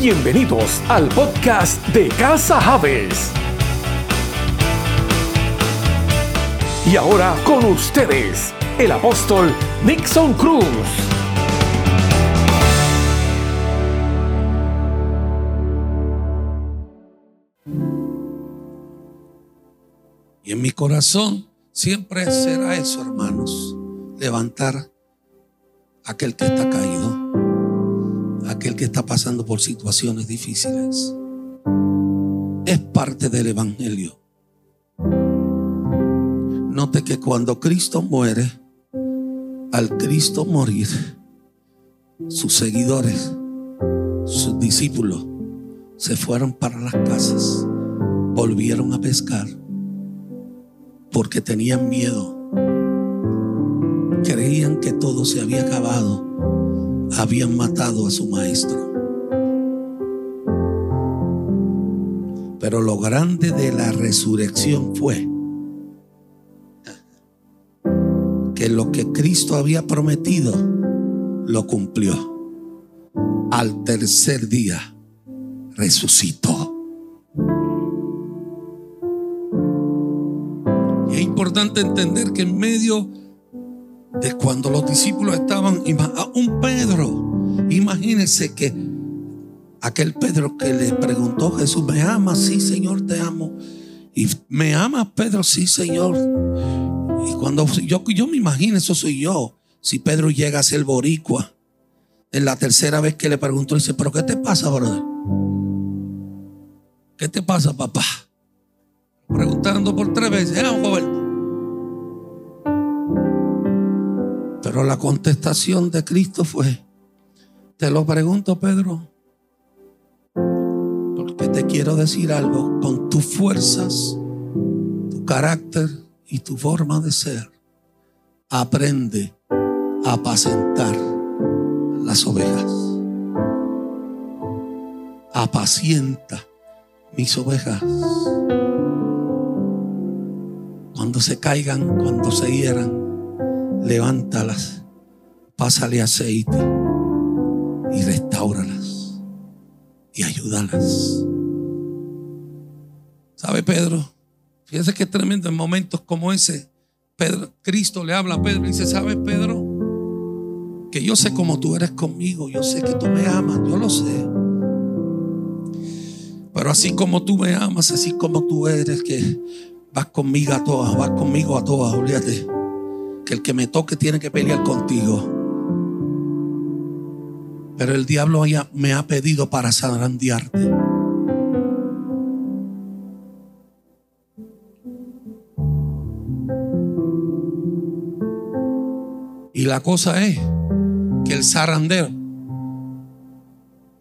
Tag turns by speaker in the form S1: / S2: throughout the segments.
S1: Bienvenidos al podcast de Casa Javes. Y ahora con ustedes, el apóstol Nixon Cruz.
S2: Y en mi corazón siempre será eso, hermanos. Levantar aquel que está caído, aquel que está pasando por situaciones difíciles. Es parte del Evangelio. Note que cuando Cristo muere, al Cristo morir, sus seguidores, sus discípulos, se fueron para las casas, volvieron a pescar, porque tenían miedo creían que todo se había acabado, habían matado a su maestro. Pero lo grande de la resurrección fue que lo que Cristo había prometido lo cumplió. Al tercer día resucitó. Y es importante entender que en medio de cuando los discípulos estaban, un Pedro, imagínense que aquel Pedro que le preguntó Jesús, ¿me amas? Sí, Señor, te amo. Y me amas, Pedro, sí, Señor. Y cuando yo, yo me imagino, eso soy yo. Si Pedro llega a ser boricua, en la tercera vez que le preguntó, dice, ¿pero qué te pasa, brother? ¿Qué te pasa, papá? Preguntando por tres veces, ah. Pero la contestación de Cristo fue, te lo pregunto Pedro, porque te quiero decir algo, con tus fuerzas, tu carácter y tu forma de ser, aprende a apacentar las ovejas. Apacienta mis ovejas. Cuando se caigan, cuando se hieran, levántalas, pásale aceite y ayúdalas. ¿Sabe Pedro? Fíjese que tremendo en momentos como ese. Pedro, Cristo le habla a Pedro y dice, ¿sabes Pedro? Que yo sé cómo tú eres conmigo, yo sé que tú me amas, yo lo sé. Pero así como tú me amas, así como tú eres, que vas conmigo a todas, vas conmigo a todas, olvídate que el que me toque tiene que pelear contigo. Pero el diablo me ha pedido para zarandearte. Y la cosa es que el zarandeo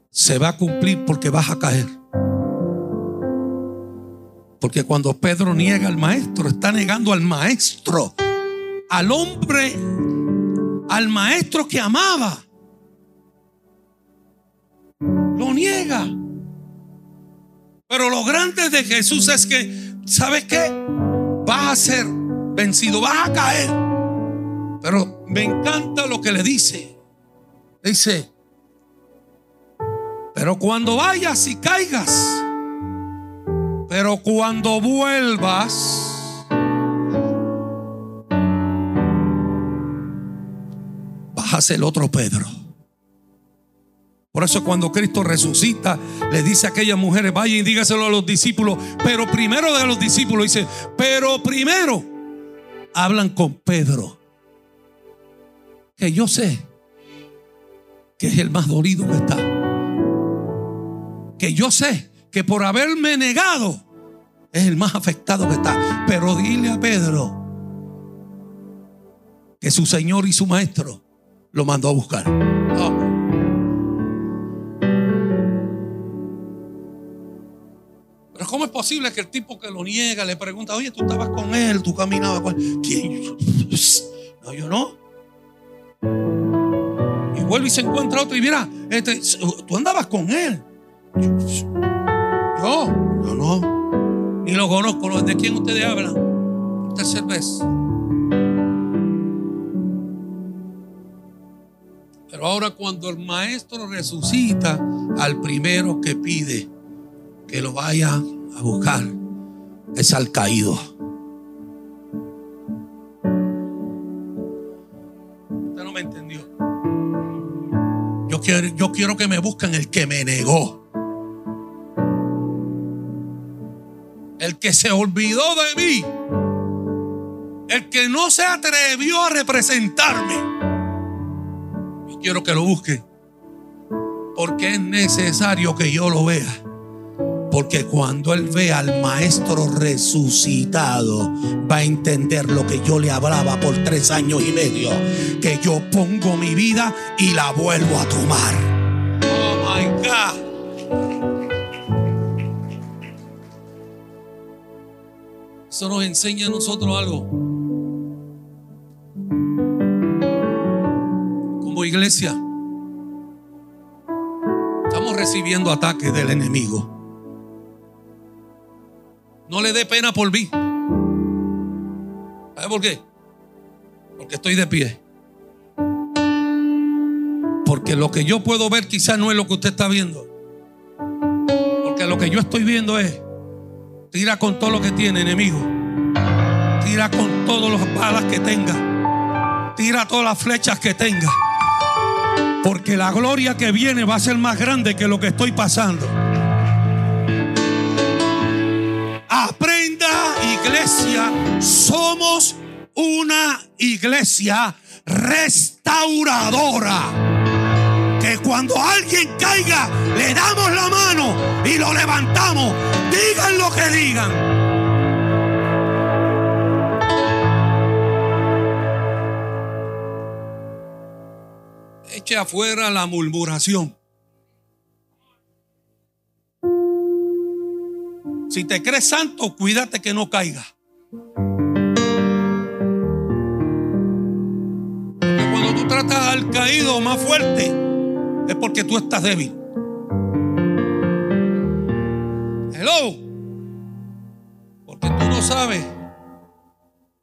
S2: se va a cumplir porque vas a caer. Porque cuando Pedro niega al maestro, está negando al maestro al hombre, al maestro que amaba. Lo niega. Pero lo grande de Jesús es que, ¿sabes qué? Vas a ser vencido, vas a caer. Pero me encanta lo que le dice. Dice, pero cuando vayas y caigas, pero cuando vuelvas, hace el otro Pedro. Por eso cuando Cristo resucita, le dice a aquellas mujeres, vaya y dígaselo a los discípulos, pero primero de los discípulos dice, pero primero hablan con Pedro, que yo sé que es el más dolido que está, que yo sé que por haberme negado es el más afectado que está, pero dile a Pedro que su Señor y su Maestro lo mandó a buscar. Posible que el tipo que lo niega le pregunta, oye, tú estabas con él, tú caminabas con él? ¿Quién? No, yo no. Y vuelve y se encuentra otro y mira, este, tú andabas con él. Yo, yo no. Ni lo conozco. ¿De quién ustedes hablan? Por tercera vez. Pero ahora cuando el maestro resucita al primero que pide que lo vaya a buscar es al caído. Usted no me entendió. Yo quiero, yo quiero que me busquen el que me negó. El que se olvidó de mí. El que no se atrevió a representarme. Yo quiero que lo busquen. Porque es necesario que yo lo vea. Porque cuando él vea al maestro resucitado, va a entender lo que yo le hablaba por tres años y medio. Que yo pongo mi vida y la vuelvo a tomar. Oh my God. Eso nos enseña a nosotros algo. Como iglesia, estamos recibiendo ataques del enemigo. No le dé pena por mí. ¿Sabe por qué? Porque estoy de pie. Porque lo que yo puedo ver quizás no es lo que usted está viendo. Porque lo que yo estoy viendo es, tira con todo lo que tiene enemigo. Tira con todas las balas que tenga. Tira todas las flechas que tenga. Porque la gloria que viene va a ser más grande que lo que estoy pasando. Iglesia, somos una iglesia restauradora. Que cuando alguien caiga, le damos la mano y lo levantamos. Digan lo que digan. Eche afuera la murmuración. Si te crees santo, cuídate que no caiga. Porque cuando tú tratas al caído más fuerte, es porque tú estás débil. Hello. Porque tú no sabes.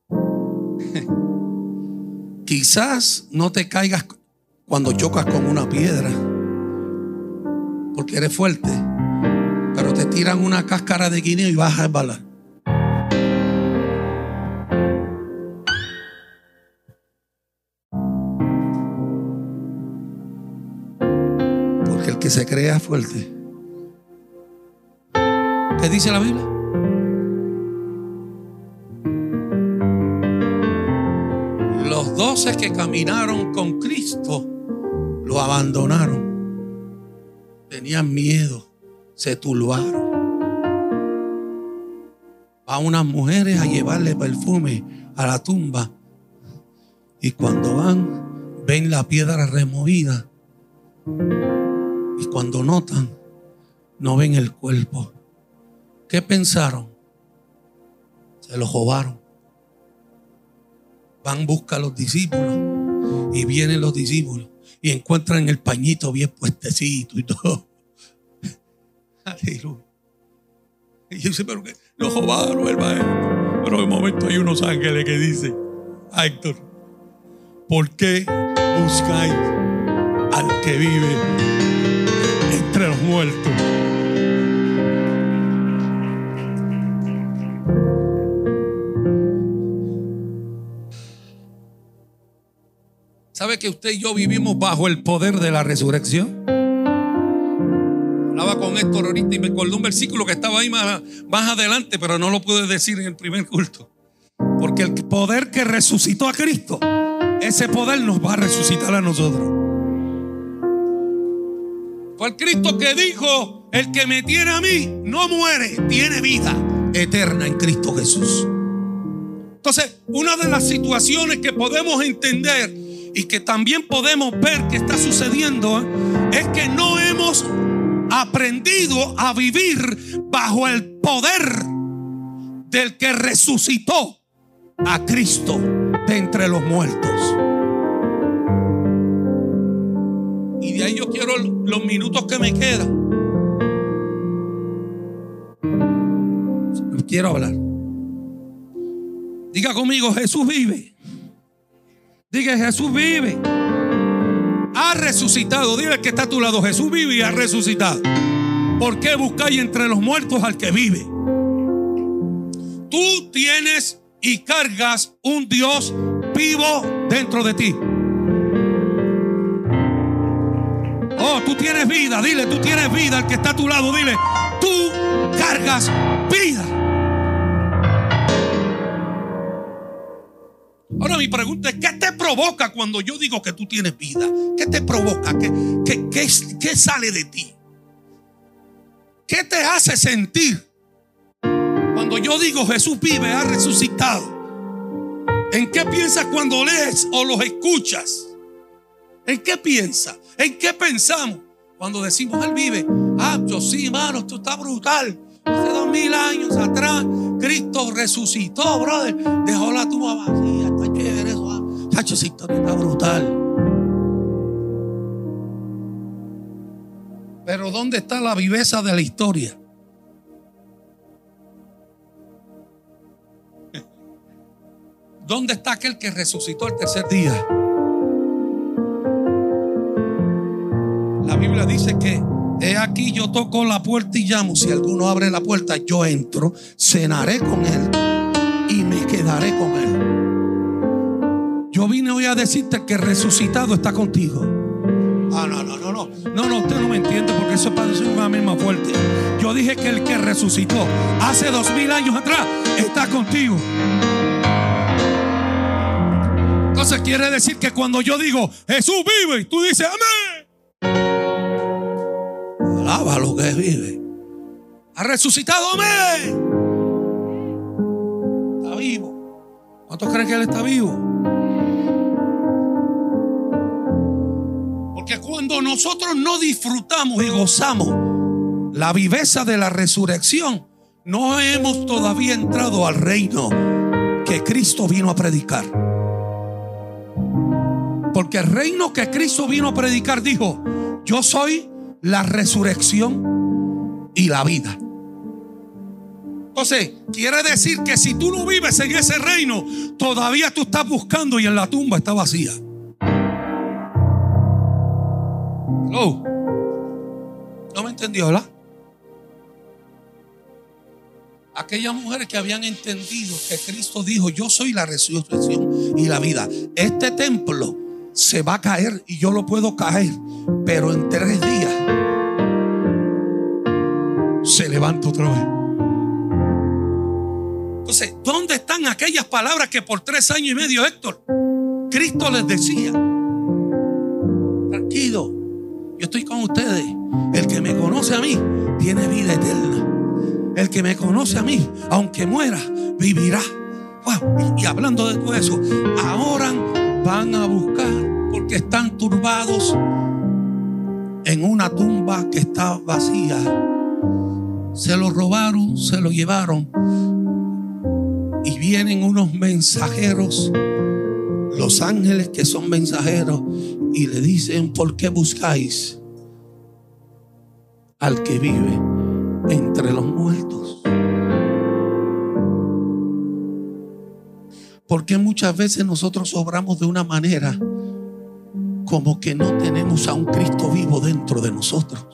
S2: Quizás no te caigas cuando chocas con una piedra. Porque eres fuerte. Tiran una cáscara de guineo y vas a resbalar. Porque el que se crea fuerte. ¿Qué dice la Biblia? Los doce que caminaron con Cristo lo abandonaron. Tenían miedo, se turbaron. Unas mujeres a llevarle perfume a la tumba. Y cuando van, ven la piedra removida. Y cuando notan, no ven el cuerpo. ¿Qué pensaron? Se lo robaron. Van busca a los discípulos y vienen los discípulos y encuentran el pañito bien puestecito y todo. Aleluya. Y yo dice, pero que lo robaron maestro. Pero de momento hay unos ángeles que dicen, a Héctor, ¿por qué buscáis al que vive entre los muertos? ¿Sabe que usted y yo vivimos bajo el poder de la resurrección? Héctor ahorita y me acordó un versículo que estaba ahí más, más adelante, pero no lo pude decir en el primer culto. Porque el poder que resucitó a Cristo, ese poder nos va a resucitar a nosotros. Fue el Cristo que dijo, el que me tiene a mí no muere, tiene vida eterna en Cristo Jesús. Entonces, una de las situaciones que podemos entender y que también podemos ver que está sucediendo es que no hemos aprendido a vivir bajo el poder del que resucitó a Cristo de entre los muertos. Y de ahí yo quiero los minutos que me quedan. Quiero hablar. Diga conmigo, Jesús vive. Diga, Jesús vive. Ha resucitado. Dile que está a tu lado, Jesús vive y ha resucitado. ¿Por qué buscáis entre los muertos al que vive? Tú tienes y cargas un Dios vivo dentro de ti. Oh, tú tienes vida, dile, tú tienes vida. Al que está a tu lado, dile, tú cargas vida. Ahora mi pregunta es, ¿qué te provoca cuando yo digo que tú tienes vida? ¿Qué te provoca? ¿Qué, qué, qué, qué sale de ti? ¿Qué te hace sentir cuando yo digo Jesús vive, ha resucitado? ¿En qué piensas cuando lees o los escuchas? ¿En qué piensas? ¿En qué pensamos cuando decimos Él vive? Ah, yo sí, hermano, esto está brutal. Hace dos mil años atrás, Cristo resucitó, brother. Dejó la tumba vacía. Chacho, historia está brutal. Pero ¿dónde está la viveza de la historia? ¿Dónde está aquel que resucitó el tercer día? La Biblia dice que he aquí yo toco la puerta y llamo. Si alguno abre la puerta, yo entro, cenaré con él y me quedaré con él. Yo vine hoy a decirte que resucitado está contigo. Ah, no, no, no, no. No, no, usted no me entiende porque eso parece una misma fuerte. Yo dije que el que resucitó hace dos mil años atrás está contigo. Entonces quiere decir que cuando yo digo Jesús vive, y tú dices amén. Alaba lo que vive. Ha resucitado, amén. Está vivo. ¿Cuántos creen que Él está vivo? Nosotros no disfrutamos y gozamos la viveza de la resurrección, no hemos todavía entrado al reino que Cristo vino a predicar. Porque el reino que Cristo vino a predicar dijo, yo soy la resurrección y la vida. Entonces, quiere decir que si tú no vives en ese reino, todavía tú estás buscando y en la tumba está vacía. Hello. ¿No me entendió, verdad? Aquellas mujeres que habían entendido que Cristo dijo, yo soy la resurrección y la vida. Este templo se va a caer y yo lo puedo caer, pero en tres días se levanta otra vez. Entonces, ¿dónde están aquellas palabras que por tres años y medio, Héctor, Cristo les decía? Tranquilo, yo estoy con ustedes. El que me conoce a mí tiene vida eterna. El que me conoce a mí, aunque muera, vivirá. y, y hablando de todo eso, ahora van a buscar porque están turbados en una tumba que está vacía. Se lo robaron, se lo llevaron. Y vienen unos mensajeros, los ángeles que son mensajeros, y le dicen, ¿por qué buscáis al que vive entre los muertos? Porque muchas veces nosotros obramos de una manera como que no tenemos a un Cristo vivo dentro de nosotros.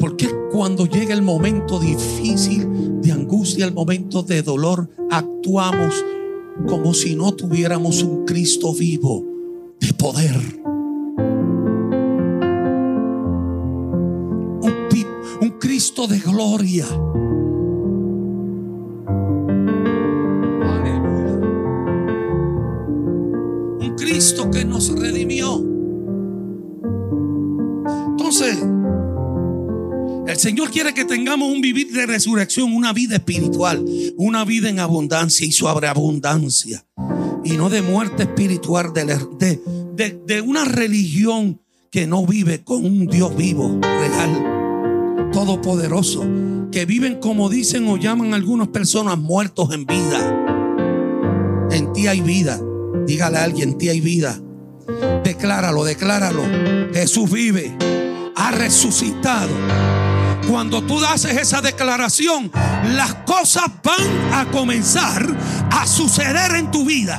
S2: Porque cuando llega el momento difícil de angustia, el momento de dolor, actuamos como si no tuviéramos un Cristo vivo de poder. Un, un Cristo de gloria. Cristo que nos redimió. Entonces, el Señor quiere que tengamos un vivir de resurrección, una vida espiritual, una vida en abundancia y sobreabundancia. Y no de muerte espiritual, de, de, de una religión que no vive con un Dios vivo, real, todopoderoso, que viven como dicen o llaman algunas personas muertos en vida. En ti hay vida. Dígale a alguien, ti hay vida. Decláralo, decláralo. Jesús vive, ha resucitado. Cuando tú haces esa declaración, las cosas van a comenzar a suceder en tu vida.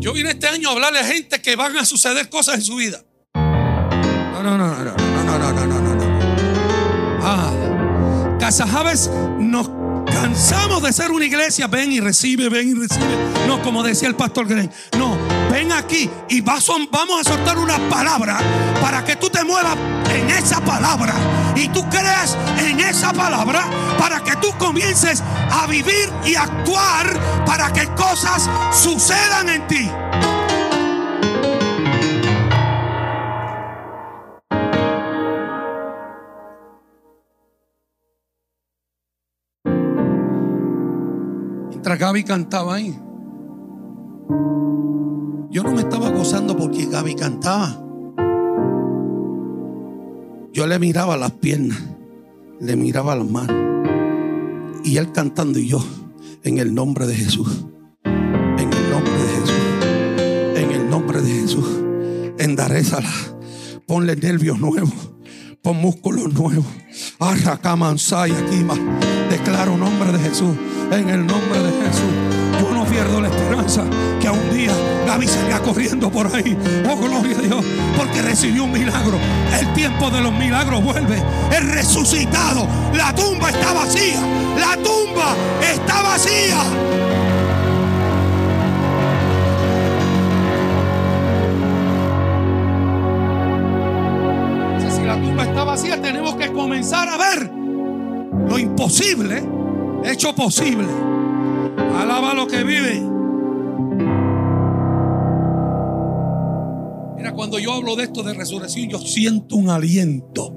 S2: Yo vine este año a hablarle a gente que van a suceder cosas en su vida. No, no, no, no, no, no, no, no, no, no. Ah, Casajaves nos cansamos de ser una iglesia. Ven y recibe, ven y recibe. No, como decía el pastor Green. No, ven aquí y vamos a soltar una palabra para que tú te muevas en esa palabra y tú creas en esa palabra para que tú comiences a vivir y actuar para que cosas sucedan en ti. Mientras Gaby cantaba ahí, yo no me estaba gozando porque Gaby cantaba. Yo le miraba las piernas, le miraba las manos. Y él cantando y yo, en el nombre de Jesús. En el nombre de Jesús. En el nombre de Jesús. Endarezala. Ponle nervios nuevos. Pon músculos nuevos. Arracamansay aquí más. Declaro nombre de Jesús. En el nombre de Jesús. No pierdo la esperanza que a un día Gaby salga corriendo por ahí. Oh, gloria a Dios. Porque recibió un milagro. El tiempo de los milagros vuelve. El resucitado. La tumba está vacía. La tumba está vacía. Si la tumba está vacía, tenemos que comenzar a ver lo imposible hecho posible. Alaba lo que vive. Mira, cuando yo hablo de esto de resurrección, yo siento un aliento.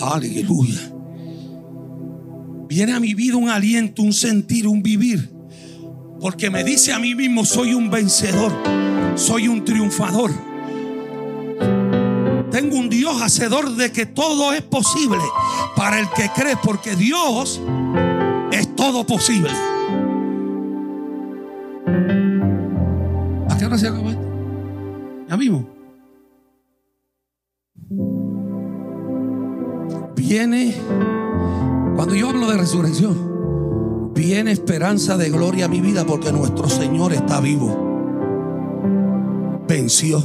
S2: Aleluya. Viene a mi vida un aliento, un sentir, un vivir. Porque me dice a mí mismo, soy un vencedor, soy un triunfador. Tengo un Dios hacedor de que todo es posible para el que cree, porque Dios es todo posible. ¿A qué hora se esto? Ya mismo. Viene, cuando yo hablo de resurrección, viene esperanza de gloria a mi vida porque nuestro Señor está vivo. Venció,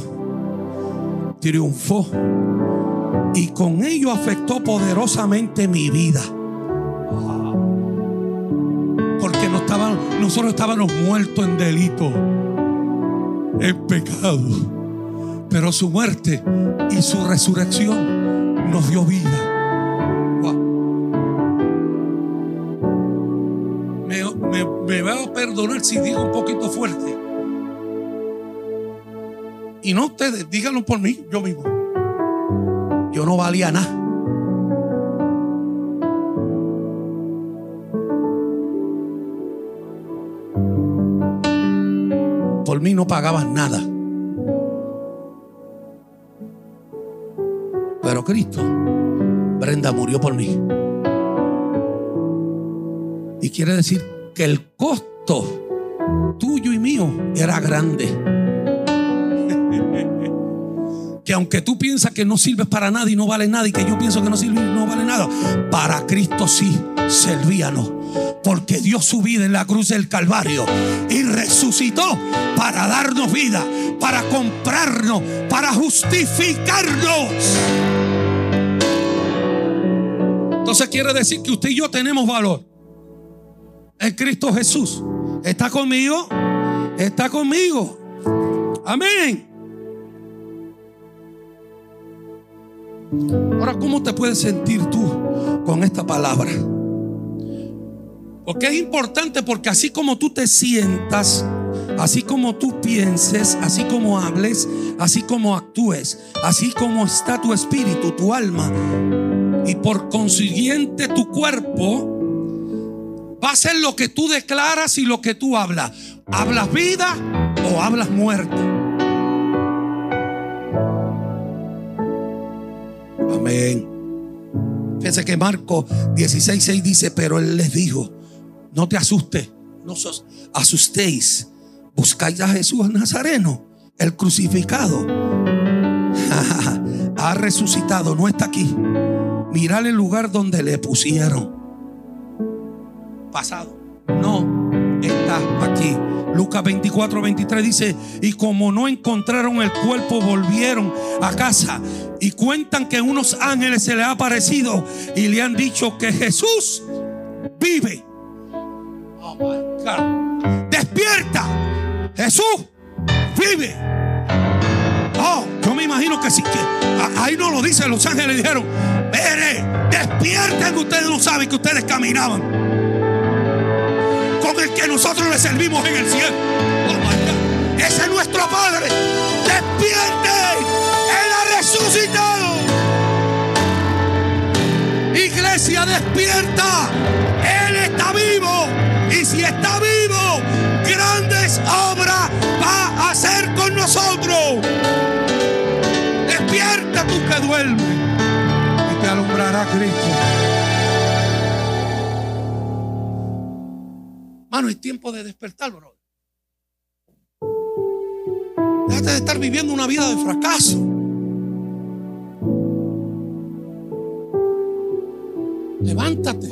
S2: triunfó y con ello afectó poderosamente mi vida. Porque no estaban, nosotros estábamos muertos en delito, en pecado. Pero su muerte y su resurrección nos dio vida. Me, me, me va a perdonar si digo un poquito fuerte. Y no ustedes, díganlo por mí, yo mismo. Yo no valía nada. No pagaban nada. Pero Cristo, Brenda murió por mí. Y quiere decir que el costo tuyo y mío era grande. que aunque tú piensas que no sirves para nada y no vale nada y que yo pienso que no sirve y no vale nada, para Cristo sí servíanos. Porque dio su vida en la cruz del Calvario y resucitó para darnos vida, para comprarnos, para justificarnos. Entonces quiere decir que usted y yo tenemos valor. En Cristo Jesús. ¿Está conmigo? Está conmigo. Amén. Ahora, ¿cómo te puedes sentir tú con esta palabra? Porque es importante porque así como tú te sientas, así como tú pienses, así como hables, así como actúes, así como está tu espíritu, tu alma, y por consiguiente tu cuerpo, va a ser lo que tú declaras y lo que tú hablas. ¿Hablas vida o hablas muerte? Amén. Fíjense que Marco 16:6 dice, pero él les dijo, no te asustes, no os asustéis. Buscáis a Jesús Nazareno, el crucificado. ha resucitado, no está aquí. Mirad el lugar donde le pusieron. Pasado, no está aquí. Lucas 24, 23 dice, y como no encontraron el cuerpo, volvieron a casa y cuentan que unos ángeles se les ha aparecido y le han dicho que Jesús vive. Despierta. Jesús vive. Oh, yo me imagino que sí, que ahí no lo dicen los ángeles, dijeron, Mire, despierten, ustedes no saben que ustedes caminaban con el que nosotros le servimos en el cielo. Oh Ese es nuestro Padre. Despierten, Él ha resucitado. Iglesia, despierta. Él está vivo. Y si está vivo, grandes obras va a hacer con nosotros. Despierta tú que duermes y te alumbrará Cristo. Mano, es tiempo de despertar, bro. Déjate de estar viviendo una vida de fracaso. Levántate.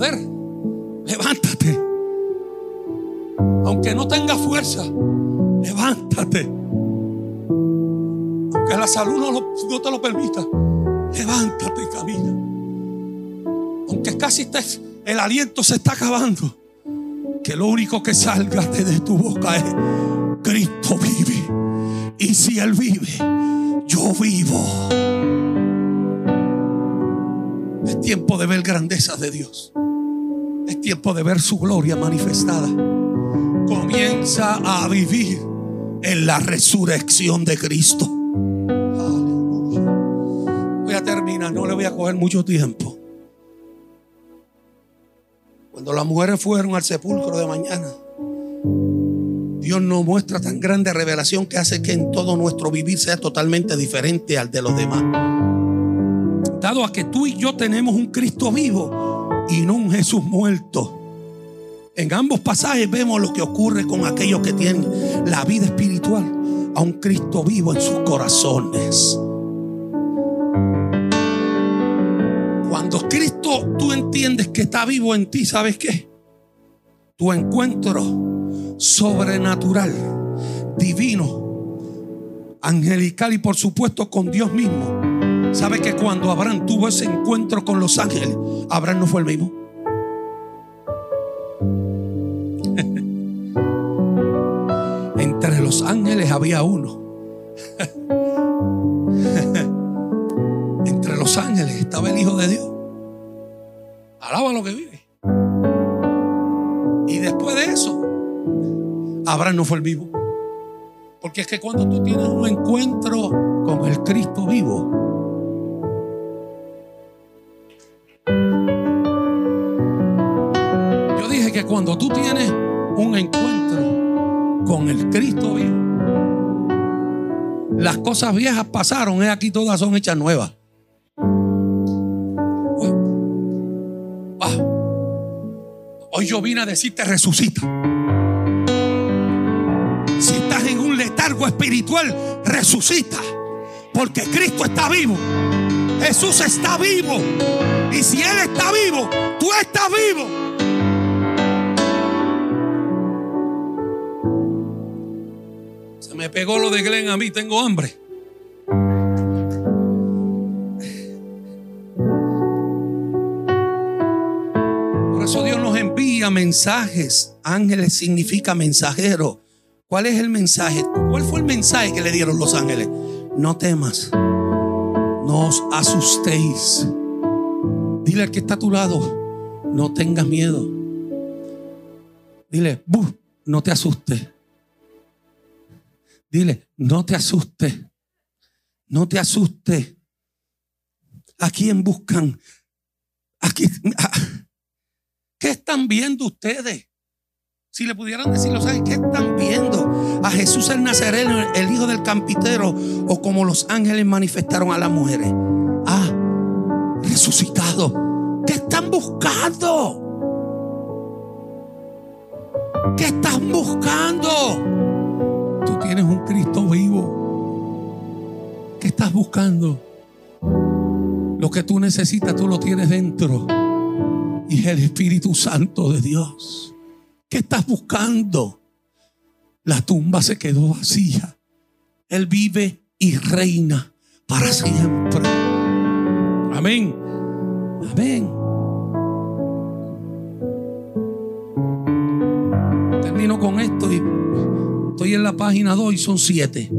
S2: Levántate. Aunque no tenga fuerza, levántate. Aunque la salud no, no te lo permita, levántate y camina. Aunque casi estés, el aliento se está acabando. Que lo único que salga de tu boca es Cristo vive. Y si Él vive, yo vivo. Es tiempo de ver grandezas de Dios. Es tiempo de ver su gloria manifestada. Comienza a vivir en la resurrección de Cristo. Voy a terminar, no le voy a coger mucho tiempo. Cuando las mujeres fueron al sepulcro de mañana, Dios nos muestra tan grande revelación que hace que en todo nuestro vivir sea totalmente diferente al de los demás. Dado a que tú y yo tenemos un Cristo vivo y no un Jesús muerto. En ambos pasajes vemos lo que ocurre con aquellos que tienen la vida espiritual a un Cristo vivo en sus corazones. Cuando Cristo tú entiendes que está vivo en ti, ¿sabes qué? Tu encuentro sobrenatural, divino, angelical y por supuesto con Dios mismo. ¿Sabe que cuando Abraham tuvo ese encuentro con los ángeles, Abraham no fue el mismo? Entre los ángeles había uno. Entre los ángeles estaba el Hijo de Dios. Alaba lo que vive. Y después de eso, Abraham no fue el vivo. Porque es que cuando tú tienes un encuentro con el Cristo vivo, que cuando tú tienes un encuentro con el Cristo vivo, las cosas viejas pasaron, y aquí todas son hechas nuevas. Ah. Hoy yo vine a decirte resucita. Si estás en un letargo espiritual, resucita. Porque Cristo está vivo. Jesús está vivo. Y si Él está vivo, tú estás vivo. Me pegó lo de Glenn a mí, tengo hambre. Por eso Dios nos envía mensajes. Ángeles significa mensajero. ¿Cuál es el mensaje? ¿Cuál fue el mensaje que le dieron los ángeles? No temas. No os asustéis. Dile al que está a tu lado, no tengas miedo. Dile, "Bu, no te asustes. Dile, no te asustes. No te asustes. ¿A quién buscan? Aquí, ¿Qué están viendo ustedes? Si le pudieran decir, los ángeles, ¿qué están viendo? A Jesús el Nazareno, el hijo del campitero, o como los ángeles manifestaron a las mujeres. Ah, resucitado. ¿Qué están buscando? ¿Qué están buscando? Tú tienes un Cristo vivo. ¿Qué estás buscando? Lo que tú necesitas, tú lo tienes dentro. y es el Espíritu Santo de Dios. ¿Qué estás buscando? La tumba se quedó vacía. Él vive y reina para siempre. Amén. Amén. Termino con esto y estoy en la página 2 y son 7.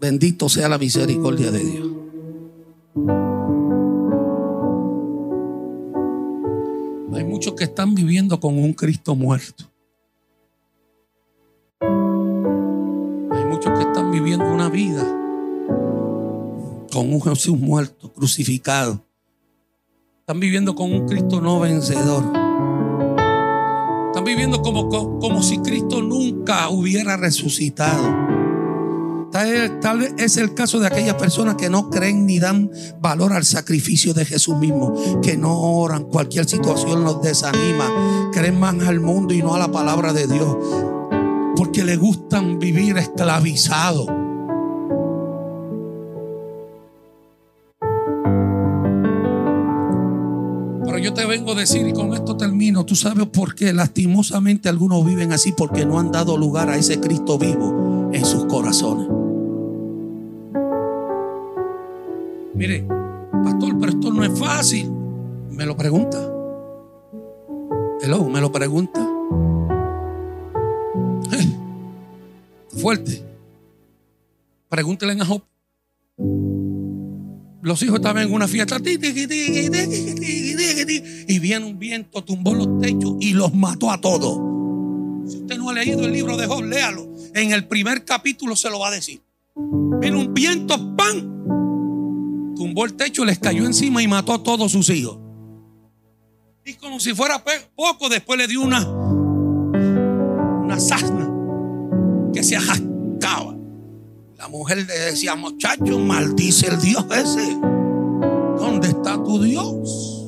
S2: Bendito sea la misericordia de Dios. Hay muchos que están viviendo con un Cristo muerto. Hay muchos que están viviendo una vida con un Jesús muerto, crucificado. Están viviendo con un Cristo no vencedor. Están viviendo como, como si Cristo nunca hubiera resucitado. Tal, vez es el caso de aquellas personas que no creen ni dan valor al sacrificio de Jesús mismo, que no oran, cualquier situación los desanima, creen más al mundo y no a la palabra de Dios, porque le gustan vivir esclavizados. Yo te vengo a decir y con esto termino, tú sabes por qué lastimosamente algunos viven así porque no han dado lugar a ese Cristo vivo en sus corazones. Mire, pastor, pero esto no es fácil. Me lo pregunta. Hello, me lo pregunta. Eh, fuerte. Pregúntele a Job. Los hijos estaban en una fiesta y viene un viento, tumbó los techos y los mató a todos. Si usted no ha leído el libro de Job, léalo. En el primer capítulo se lo va a decir. Viene un viento, ¡pam! tumbó el techo, les cayó encima y mató a todos sus hijos. Y como si fuera poco, después le dio una, una sasna que se ajascaba. La mujer le decía, muchacho, maldice el Dios ese. ¿Dónde está tu Dios?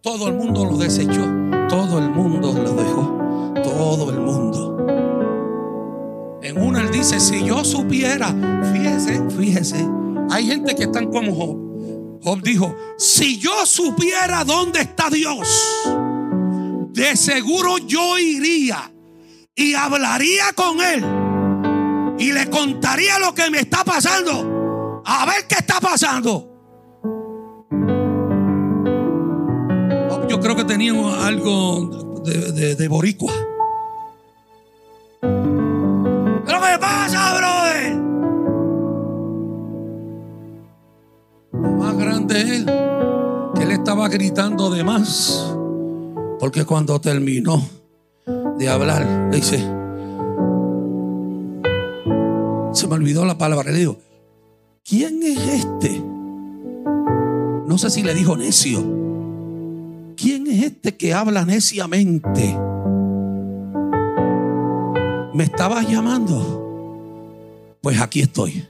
S2: Todo el mundo lo desechó. Todo el mundo lo dejó. Todo el mundo. En una él dice, si yo supiera, fíjese, fíjese, hay gente que están como Job. Job dijo, si yo supiera dónde está Dios, de seguro yo iría y hablaría con él y le contaría lo que me está pasando. A ver qué está pasando. Yo creo que teníamos algo de, de boricua. ¿Qué me pasa, brother? más grande él, que él estaba gritando de más. Porque cuando terminó de hablar, le dice, me olvidó la palabra, le digo, ¿quién es este? No sé si le dijo necio. ¿Quién es este que habla neciamente? ¿Me estabas llamando? Pues aquí estoy.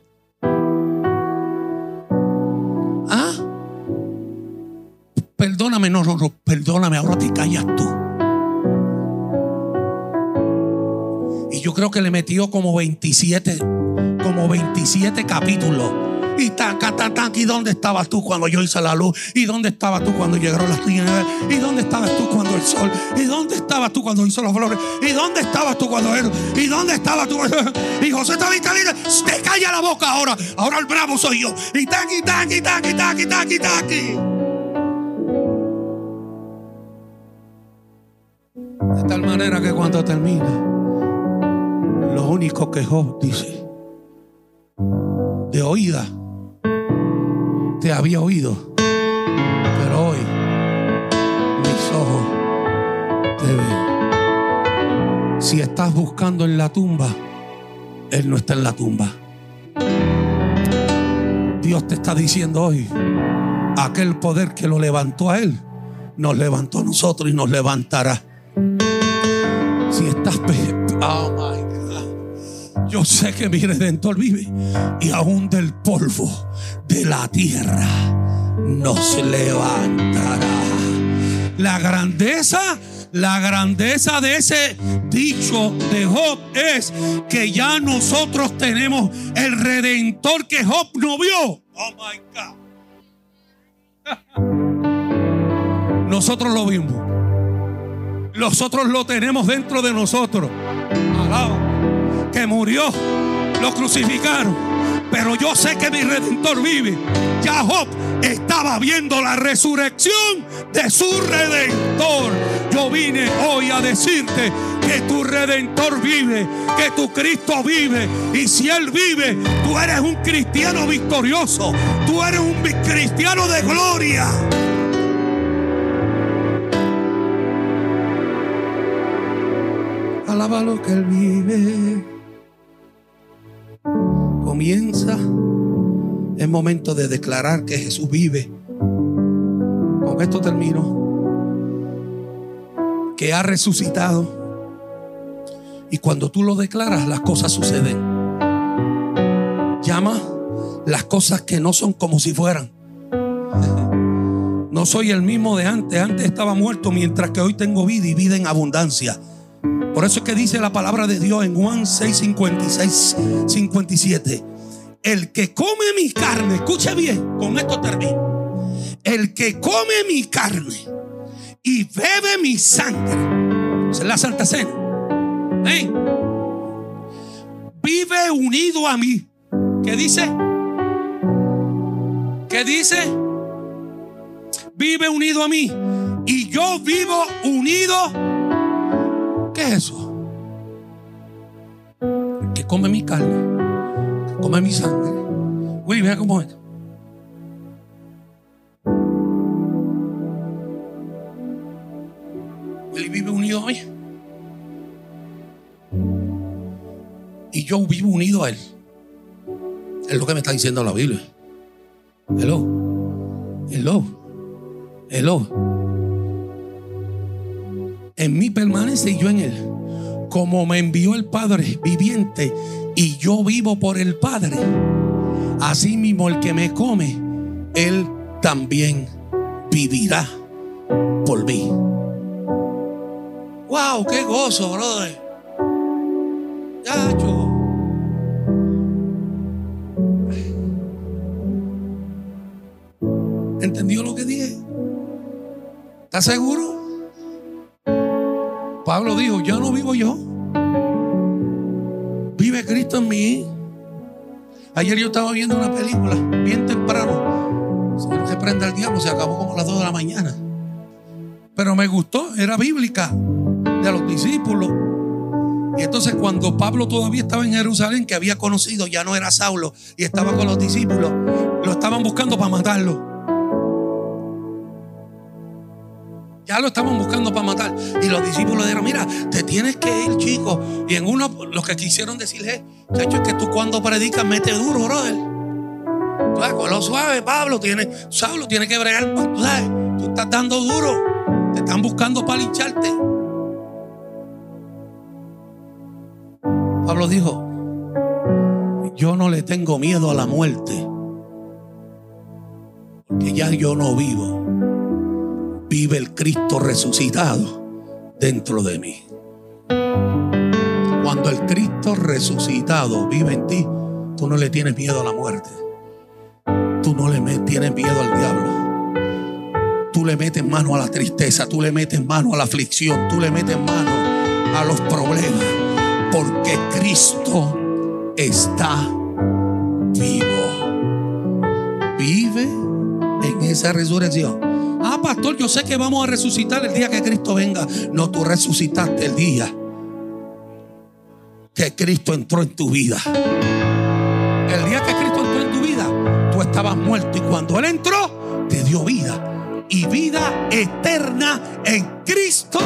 S2: perdóname, no, no, no, perdóname, ahora te callas tú. Y yo creo que le metió como 27, como 27 capítulos. Y taca, taca, ¿y dónde estabas tú cuando yo hice la luz? ¿Y dónde estabas tú cuando llegaron las tinieblas? ¿Y dónde estabas tú cuando el sol? ¿Y dónde estabas tú cuando hizo las flores? ¿Y dónde estabas tú cuando él? ¿Y dónnde estabas tú? Y José David te calla la boca ahora. Ahora el bravo soy yo. Y taqui, taqui, taqui, taqui, taqui, taqui. De tal manera que cuando termina, lo único que Job dice, de oída, te había oído, pero hoy mis ojos te ven. Si estás buscando en la tumba, Él no está en la tumba. Dios te está diciendo hoy, aquel poder que lo levantó a Él, nos levantó a nosotros y nos levantará. Si estás, oh my. Yo sé que mi redentor vive y aún del polvo de la tierra nos levantará. La grandeza la grandeza de ese dicho de Job es que ya nosotros tenemos el redentor que Job no vio. Oh my God. nosotros lo vimos. Nosotros lo tenemos dentro de nosotros. Alaba. Murió, lo crucificaron. Pero yo sé que mi redentor vive. Ya Job estaba viendo la resurrección de su redentor. Yo vine hoy a decirte que tu redentor vive, que tu Cristo vive. Y si Él vive, tú eres un cristiano victorioso. Tú eres un cristiano de gloria. Alaba lo que Él vive. Comienza el momento de declarar que Jesús vive. Con esto termino. Que ha resucitado. Y cuando tú lo declaras, las cosas suceden. Llama las cosas que no son como si fueran. No soy el mismo de antes. Antes estaba muerto, mientras que hoy tengo vida y vida en abundancia. Por eso es que dice la palabra de Dios en Juan 6, 56, 57. El que come mi carne, escuche bien, con esto termino. El que come mi carne y bebe mi sangre, es la Santa Cena, vive unido a mí. ¿Qué dice? ¿Qué dice? Vive unido a mí. Y yo vivo unido ¿Qué es eso? Que come mi carne, que come mi sangre. Willy, vea cómo es. Willy vive unido a mí. Y yo vivo unido a él. Es lo que me está diciendo la Biblia. Hello. Hello. Hello en mí permanece y yo en él. Como me envió el Padre viviente y yo vivo por el Padre, así mismo el que me come, él también vivirá por mí. ¡Wow! ¡Qué gozo, brother! Gacho. ¿Entendió lo que dije? ¿Está seguro? Pablo dijo, ya no vivo yo. Vive Cristo en mí. Ayer yo estaba viendo una película bien temprano. Se prende el diablo, se acabó como a las 2 de la mañana. Pero me gustó, era bíblica, de los discípulos. Y entonces cuando Pablo todavía estaba en Jerusalén, que había conocido, ya no era Saulo, y estaba con los discípulos, lo estaban buscando para matarlo. Ya lo estaban buscando para matar. Y los discípulos dijeron, mira, te tienes que ir, chico. Y en uno, los que quisieron decirle, chacho, es que tú cuando predicas mete duro, brother. Tú sabes, con lo suave, Pablo, tiene, Saulo tiene que bregar, tú sabes, tú estás dando duro. Te están buscando para lincharte. Pablo dijo, yo no le tengo miedo a la muerte. Porque ya yo no vivo vive el Cristo resucitado dentro de mí. Cuando el Cristo resucitado vive en ti, tú no le tienes miedo a la muerte. Tú no le tienes miedo al diablo. Tú le metes mano a la tristeza, tú le metes mano a la aflicción, tú le metes mano a los problemas, porque Cristo está vivo. Vive en esa resurrección. Ah, pastor, yo sé que vamos a resucitar el día que Cristo venga. No, tú resucitaste el día que Cristo entró en tu vida. El día que Cristo entró en tu vida, tú estabas muerto y cuando Él entró, te dio vida. Y vida eterna en Cristo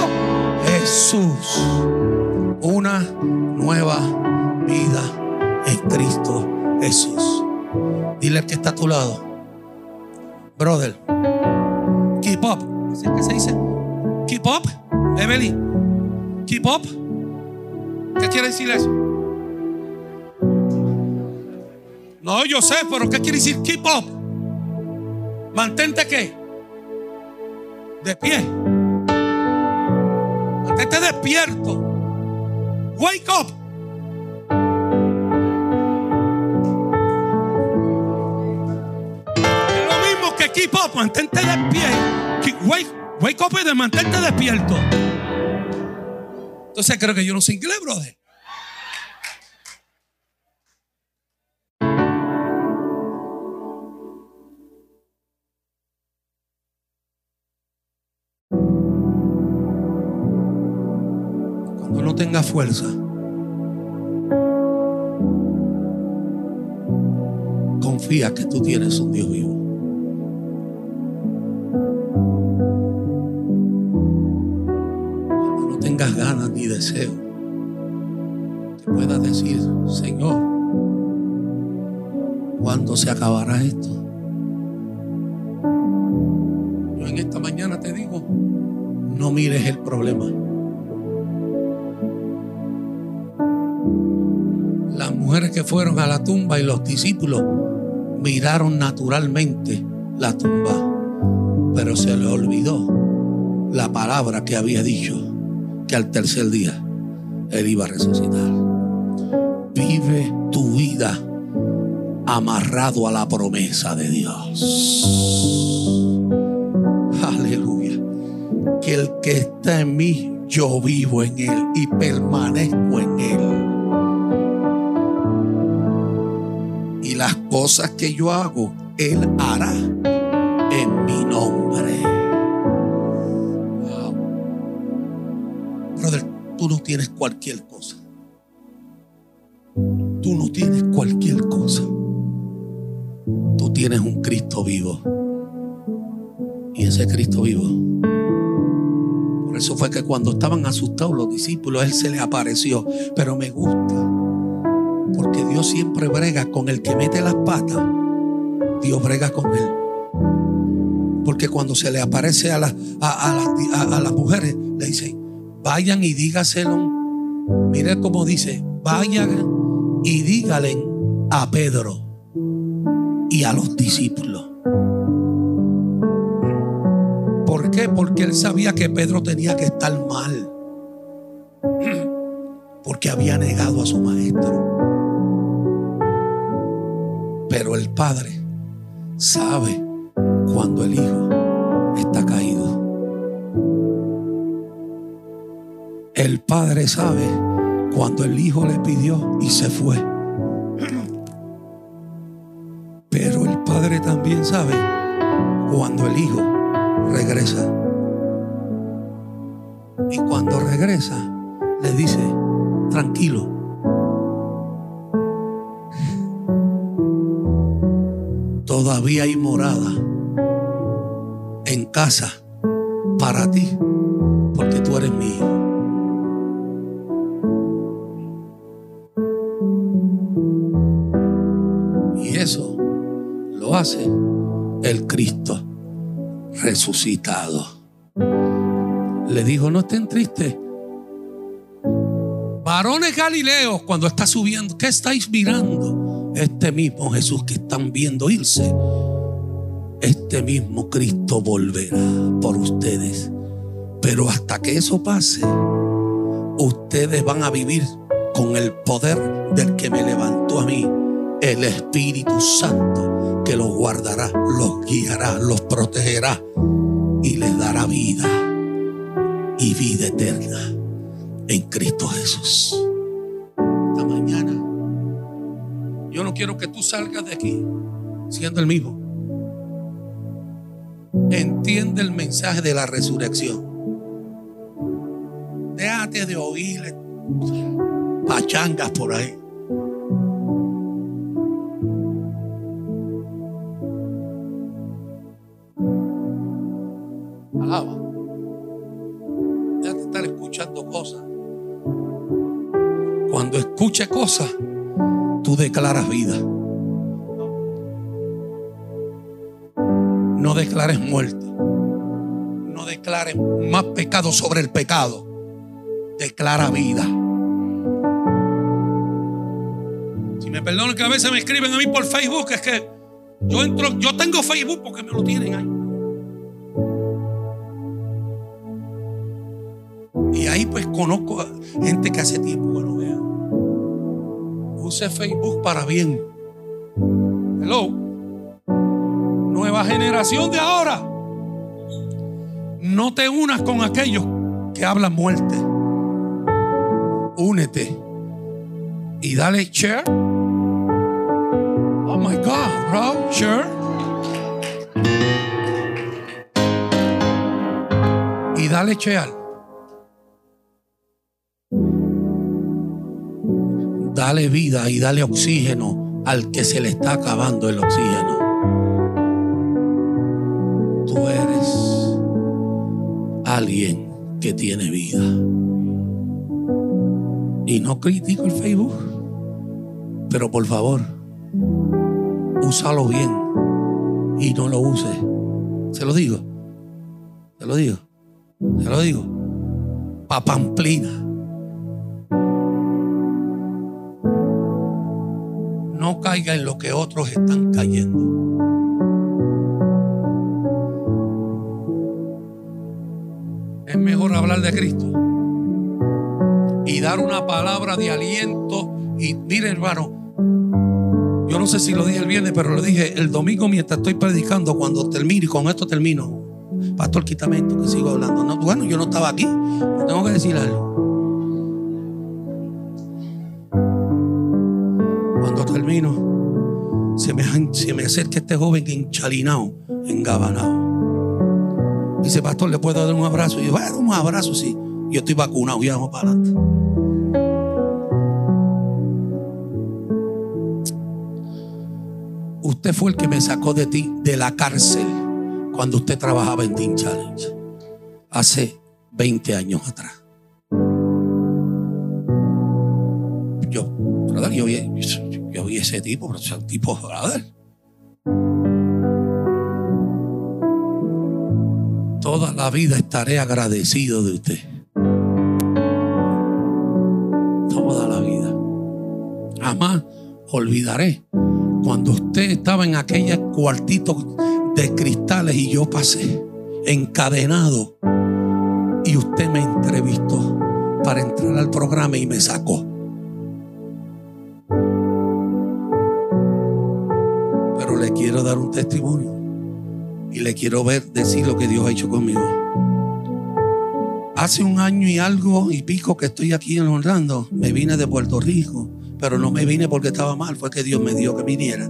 S2: Jesús. Una nueva vida en Cristo Jesús. Dile al que está a tu lado, brother Keep up. ¿Así es que se dice? Keep up. Emily. Keep up. ¿Qué quiere decir eso? No, yo sé, pero ¿qué quiere decir keep up? Mantente qué? De pie. Mantente despierto. Wake up. Keep up, mantente de pie. wake, up de mantente despierto. Entonces creo que yo no soy inglés, brother. Cuando no tenga fuerza, confía que tú tienes un Dios vivo. Que puedas decir, Señor, ¿cuándo se acabará esto? Yo en esta mañana te digo, no mires el problema. Las mujeres que fueron a la tumba y los discípulos miraron naturalmente la tumba, pero se le olvidó la palabra que había dicho, que al tercer día él iba a resucitar. Vive tu vida amarrado a la promesa de Dios. Aleluya. Que el que está en mí, yo vivo en él y permanezco en él. Y las cosas que yo hago, Él hará no tienes cualquier cosa. Tú no tienes cualquier cosa. Tú tienes un Cristo vivo. Y ese Cristo vivo. Por eso fue que cuando estaban asustados los discípulos, Él se le apareció. Pero me gusta porque Dios siempre brega con el que mete las patas. Dios brega con él. Porque cuando se le aparece a, las a, las mujeres, le dice, vayan y dígaselo. Mire cómo dice, vayan y dígalen a Pedro y a los discípulos. ¿Por qué? Porque él sabía que Pedro tenía que estar mal. Porque había negado a su maestro. Pero el Padre sabe cuando el Hijo está caído. El Padre sabe cuando el Hijo le pidió y se fue. Pero el Padre también sabe cuando el Hijo regresa. Y cuando regresa, le dice, tranquilo, todavía hay morada en casa para ti, porque tú eres mi hijo. Hace el Cristo resucitado. Le dijo, no estén tristes. Varones Galileos, cuando está subiendo, ¿qué estáis mirando? Este mismo Jesús que están viendo irse, este mismo Cristo volverá por ustedes. Pero hasta que eso pase, ustedes van a vivir con el poder del que me levantó a mí, el Espíritu Santo, que los guardará, los guiará, los protegerá y les dará vida y vida eterna en Cristo Jesús. Esta mañana yo no quiero que tú salgas de aquí siendo el mismo. Entiende el mensaje de la resurrección. Déjate de oír pachangas por ahí. Escuche cosas, tú declaras vida. No declares muerte. No declares más pecado sobre el pecado. Declara vida. Si me perdonan que a veces me escriben a mí por Facebook, es que yo entro, yo tengo Facebook porque me lo tienen ahí. Y ahí pues conozco gente que hace tiempo que no veo. Use Facebook para bien. Hello. Nueva generación de ahora. No te unas con aquellos que hablan muerte. Únete y dale share. Oh my God, bro, share. Y dale share. Dale vida y dale oxígeno al que se le está acabando el oxígeno. Tú eres alguien que tiene vida. Y no critico el Facebook, pero por favor, úsalo bien y no lo uses. Se lo digo, se lo digo, se lo digo. Papamplina. Caiga en lo que otros están cayendo. Es mejor hablar de Cristo y dar una palabra de aliento. Y mire, hermano, yo no sé si lo dije el viernes, pero lo dije el domingo mientras estoy predicando. Cuando termine, y con esto termino, Pastor, quítame esto que sigo hablando. No, bueno, yo no estaba aquí, tengo que decir algo. Termino, se me, se me acerca este joven enchalinado, engabanado. Dice, pastor, ¿le puedo dar un abrazo? Y yo, bueno, un abrazo, sí. Yo estoy vacunado, ya vamos para adelante. Usted fue el que me sacó de ti, de la cárcel, cuando usted trabajaba en Team Challenge. Hace 20 años atrás. Yo, yo ese tipo, pero ese tipo, brother. Toda la vida estaré agradecido de usted. Toda la vida. Jamás olvidaré cuando usted estaba en aquellos cuartitos de cristales y yo pasé encadenado y usted me entrevistó para entrar al programa y me sacó. Le quiero dar un testimonio y le quiero ver decir lo que Dios ha hecho conmigo. Hace un año y algo y pico que estoy aquí en Orlando, me vine de Puerto Rico, pero no me vine porque estaba mal, fue que Dios me dio que viniera.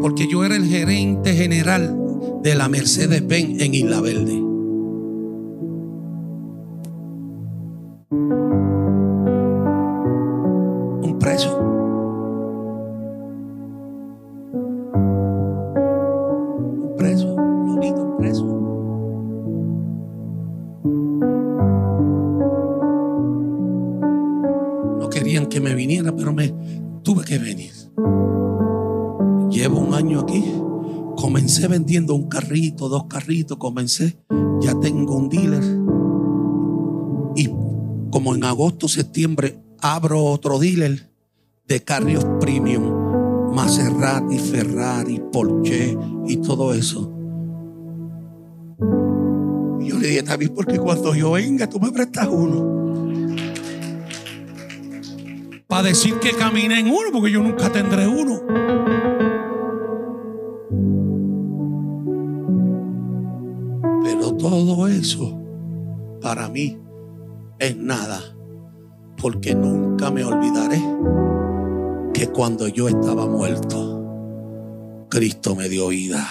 S2: Porque yo era el gerente general de la Mercedes-Benz en Isla Verde. Comencé. Ya tengo un dealer. Y como en agosto, septiembre, abro otro dealer de carros premium. Maserati, Ferrari, Porsche y todo eso. Y yo le dije, David, porque cuando yo venga, tú me prestas uno. Para decir que caminé en uno, porque yo nunca tendré uno. Todo eso para mí es nada, porque nunca me olvidaré que cuando yo estaba muerto, Cristo me dio vida.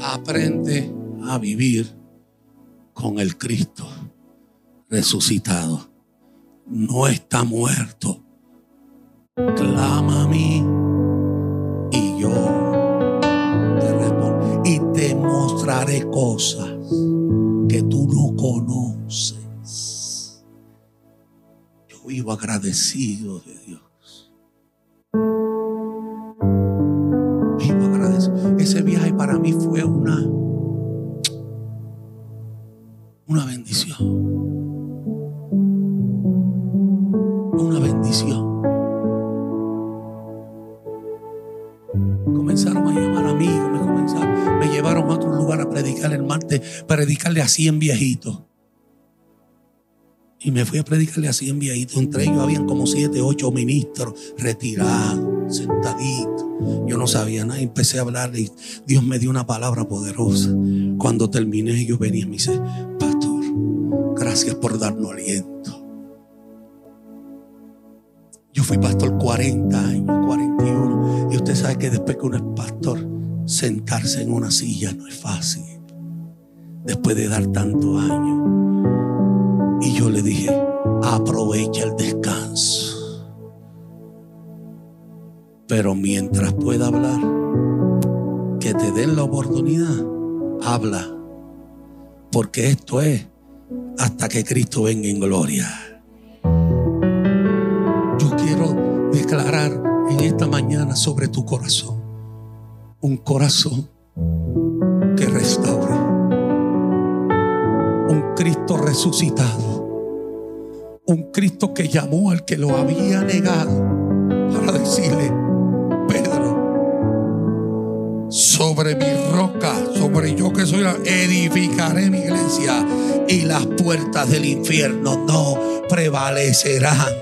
S2: Aprende a vivir con el Cristo resucitado. No está muerto. Clama a mí y yo te respondo. Y te mostraré cosas que tú no conoces. Yo vivo agradecido de Dios. Vivo agradecido. Ese viaje para mí fue una una bendición. Llevaron a otro lugar a predicar el martes, predicarle a 100 viejitos. Y me fui a predicarle así en viejito. Entre ellos habían como siete, ocho ministros retirados, sentaditos. Yo no sabía nada. Empecé a hablar y Dios me dio una palabra poderosa. Cuando terminé, yo venía y me dice, Pastor, gracias por darnos aliento. Yo fui pastor 40 años, 41. Y usted sabe que después que uno es pastor, sentarse en una silla no es fácil. Después de dar tantos años. Y yo le dije, aprovecha el descanso. Pero mientras pueda hablar, que te den la oportunidad, habla. Porque esto es hasta que Cristo venga en gloria. Yo quiero declarar en esta mañana sobre tu corazón un corazón que restaure. Un Cristo resucitado. Un Cristo que llamó al que lo había negado para decirle, Pedro, sobre mi roca, sobre yo que soy edificaré mi iglesia y las puertas del infierno no prevalecerán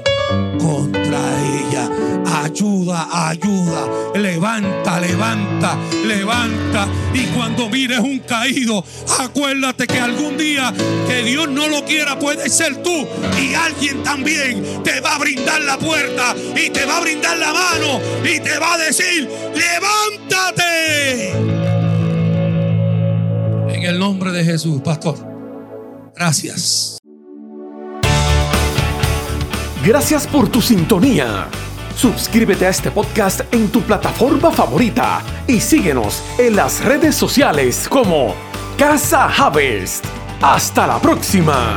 S2: contra ella. Ayuda, ayuda. Levanta, levanta, levanta. Y cuando mires un caído, acuérdate que algún día que Dios no lo quiera puede ser tú. Y alguien también te va a brindar la puerta y te va a brindar la mano y te va a decir, levántate. En el nombre de Jesús, pastor. Gracias.
S1: Gracias por tu sintonía. Suscríbete a este podcast en tu plataforma favorita y síguenos en las redes sociales como Casa Harvest. Hasta la próxima.